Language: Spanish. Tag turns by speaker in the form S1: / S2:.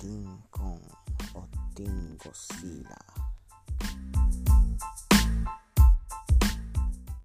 S1: Otin con Otin Godzilla.